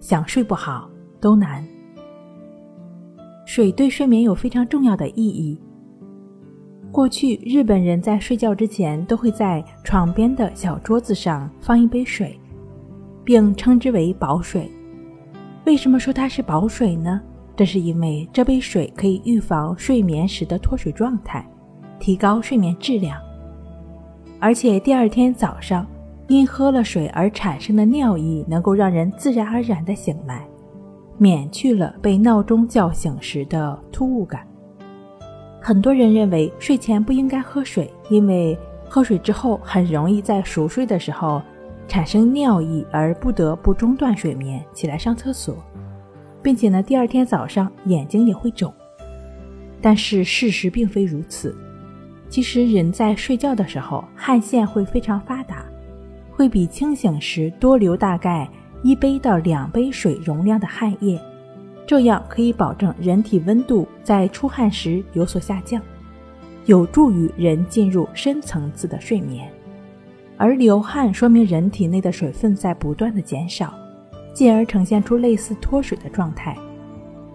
想睡不好都难。水对睡眠有非常重要的意义。过去日本人在睡觉之前都会在床边的小桌子上放一杯水，并称之为保水。为什么说它是保水呢？这是因为这杯水可以预防睡眠时的脱水状态，提高睡眠质量，而且第二天早上。因喝了水而产生的尿意，能够让人自然而然地醒来，免去了被闹钟叫醒时的突兀感。很多人认为睡前不应该喝水，因为喝水之后很容易在熟睡的时候产生尿意，而不得不中断睡眠起来上厕所，并且呢，第二天早上眼睛也会肿。但是事实并非如此，其实人在睡觉的时候汗腺会非常发达。会比清醒时多流大概一杯到两杯水容量的汗液，这样可以保证人体温度在出汗时有所下降，有助于人进入深层次的睡眠。而流汗说明人体内的水分在不断的减少，进而呈现出类似脱水的状态。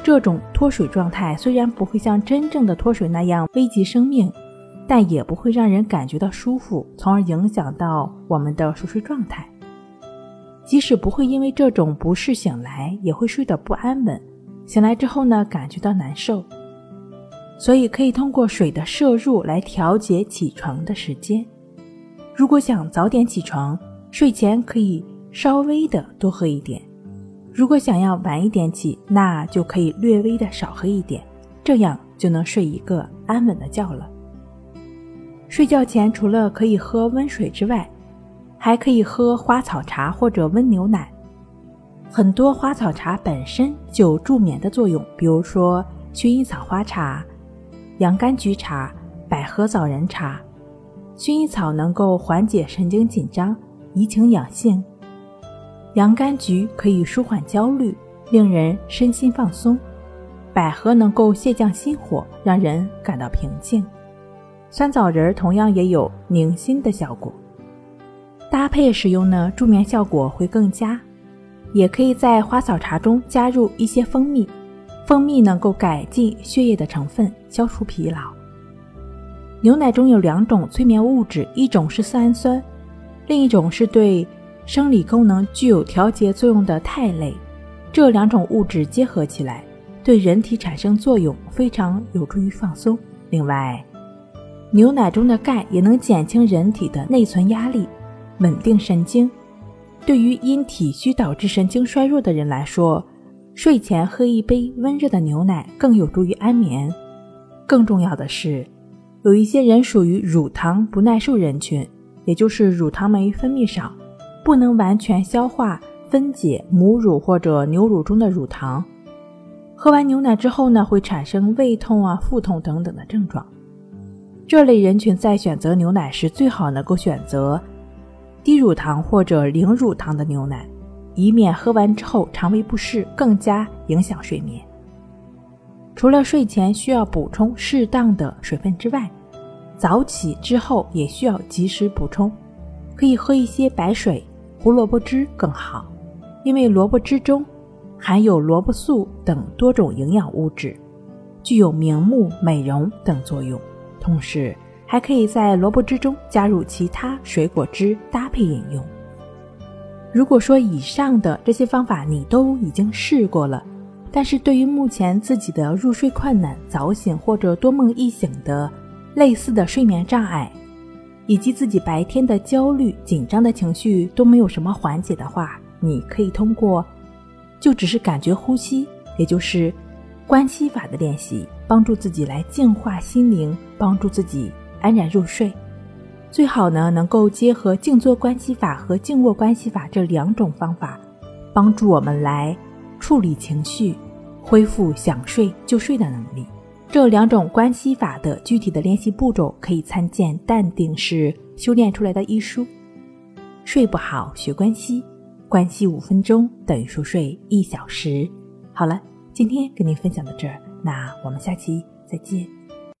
这种脱水状态虽然不会像真正的脱水那样危及生命。但也不会让人感觉到舒服，从而影响到我们的熟睡状态。即使不会因为这种不适醒来，也会睡得不安稳。醒来之后呢，感觉到难受。所以可以通过水的摄入来调节起床的时间。如果想早点起床，睡前可以稍微的多喝一点；如果想要晚一点起，那就可以略微的少喝一点，这样就能睡一个安稳的觉了。睡觉前除了可以喝温水之外，还可以喝花草茶或者温牛奶。很多花草茶本身就助眠的作用，比如说薰衣草花茶、洋甘菊茶、百合枣仁茶。薰衣草能够缓解神经紧张，怡情养性；洋甘菊可以舒缓焦虑，令人身心放松；百合能够泻降心火，让人感到平静。酸枣仁同样也有宁心的效果，搭配使用呢，助眠效果会更佳。也可以在花草茶中加入一些蜂蜜，蜂蜜能够改进血液的成分，消除疲劳。牛奶中有两种催眠物质，一种是色氨酸，另一种是对生理功能具有调节作用的肽类。这两种物质结合起来，对人体产生作用，非常有助于放松。另外，牛奶中的钙也能减轻人体的内存压力，稳定神经。对于因体虚导致神经衰弱的人来说，睡前喝一杯温热的牛奶更有助于安眠。更重要的是，有一些人属于乳糖不耐受人群，也就是乳糖酶分泌少，不能完全消化分解母乳或者牛乳中的乳糖。喝完牛奶之后呢，会产生胃痛啊、腹痛等等的症状。这类人群在选择牛奶时，最好能够选择低乳糖或者零乳糖的牛奶，以免喝完之后肠胃不适，更加影响睡眠。除了睡前需要补充适当的水分之外，早起之后也需要及时补充，可以喝一些白水、胡萝卜汁更好，因为萝卜汁中含有萝卜素等多种营养物质，具有明目、美容等作用。同时，还可以在萝卜汁中加入其他水果汁搭配饮用。如果说以上的这些方法你都已经试过了，但是对于目前自己的入睡困难、早醒或者多梦易醒的类似的睡眠障碍，以及自己白天的焦虑、紧张的情绪都没有什么缓解的话，你可以通过就只是感觉呼吸，也就是关系法的练习。帮助自己来净化心灵，帮助自己安然入睡。最好呢，能够结合静坐关系法和静卧关系法这两种方法，帮助我们来处理情绪，恢复想睡就睡的能力。这两种关系法的具体的练习步骤，可以参见《淡定是修炼出来的》一书。睡不好学关系，关系五分钟等于熟睡一小时。好了，今天跟您分享到这儿，那我们下期再见。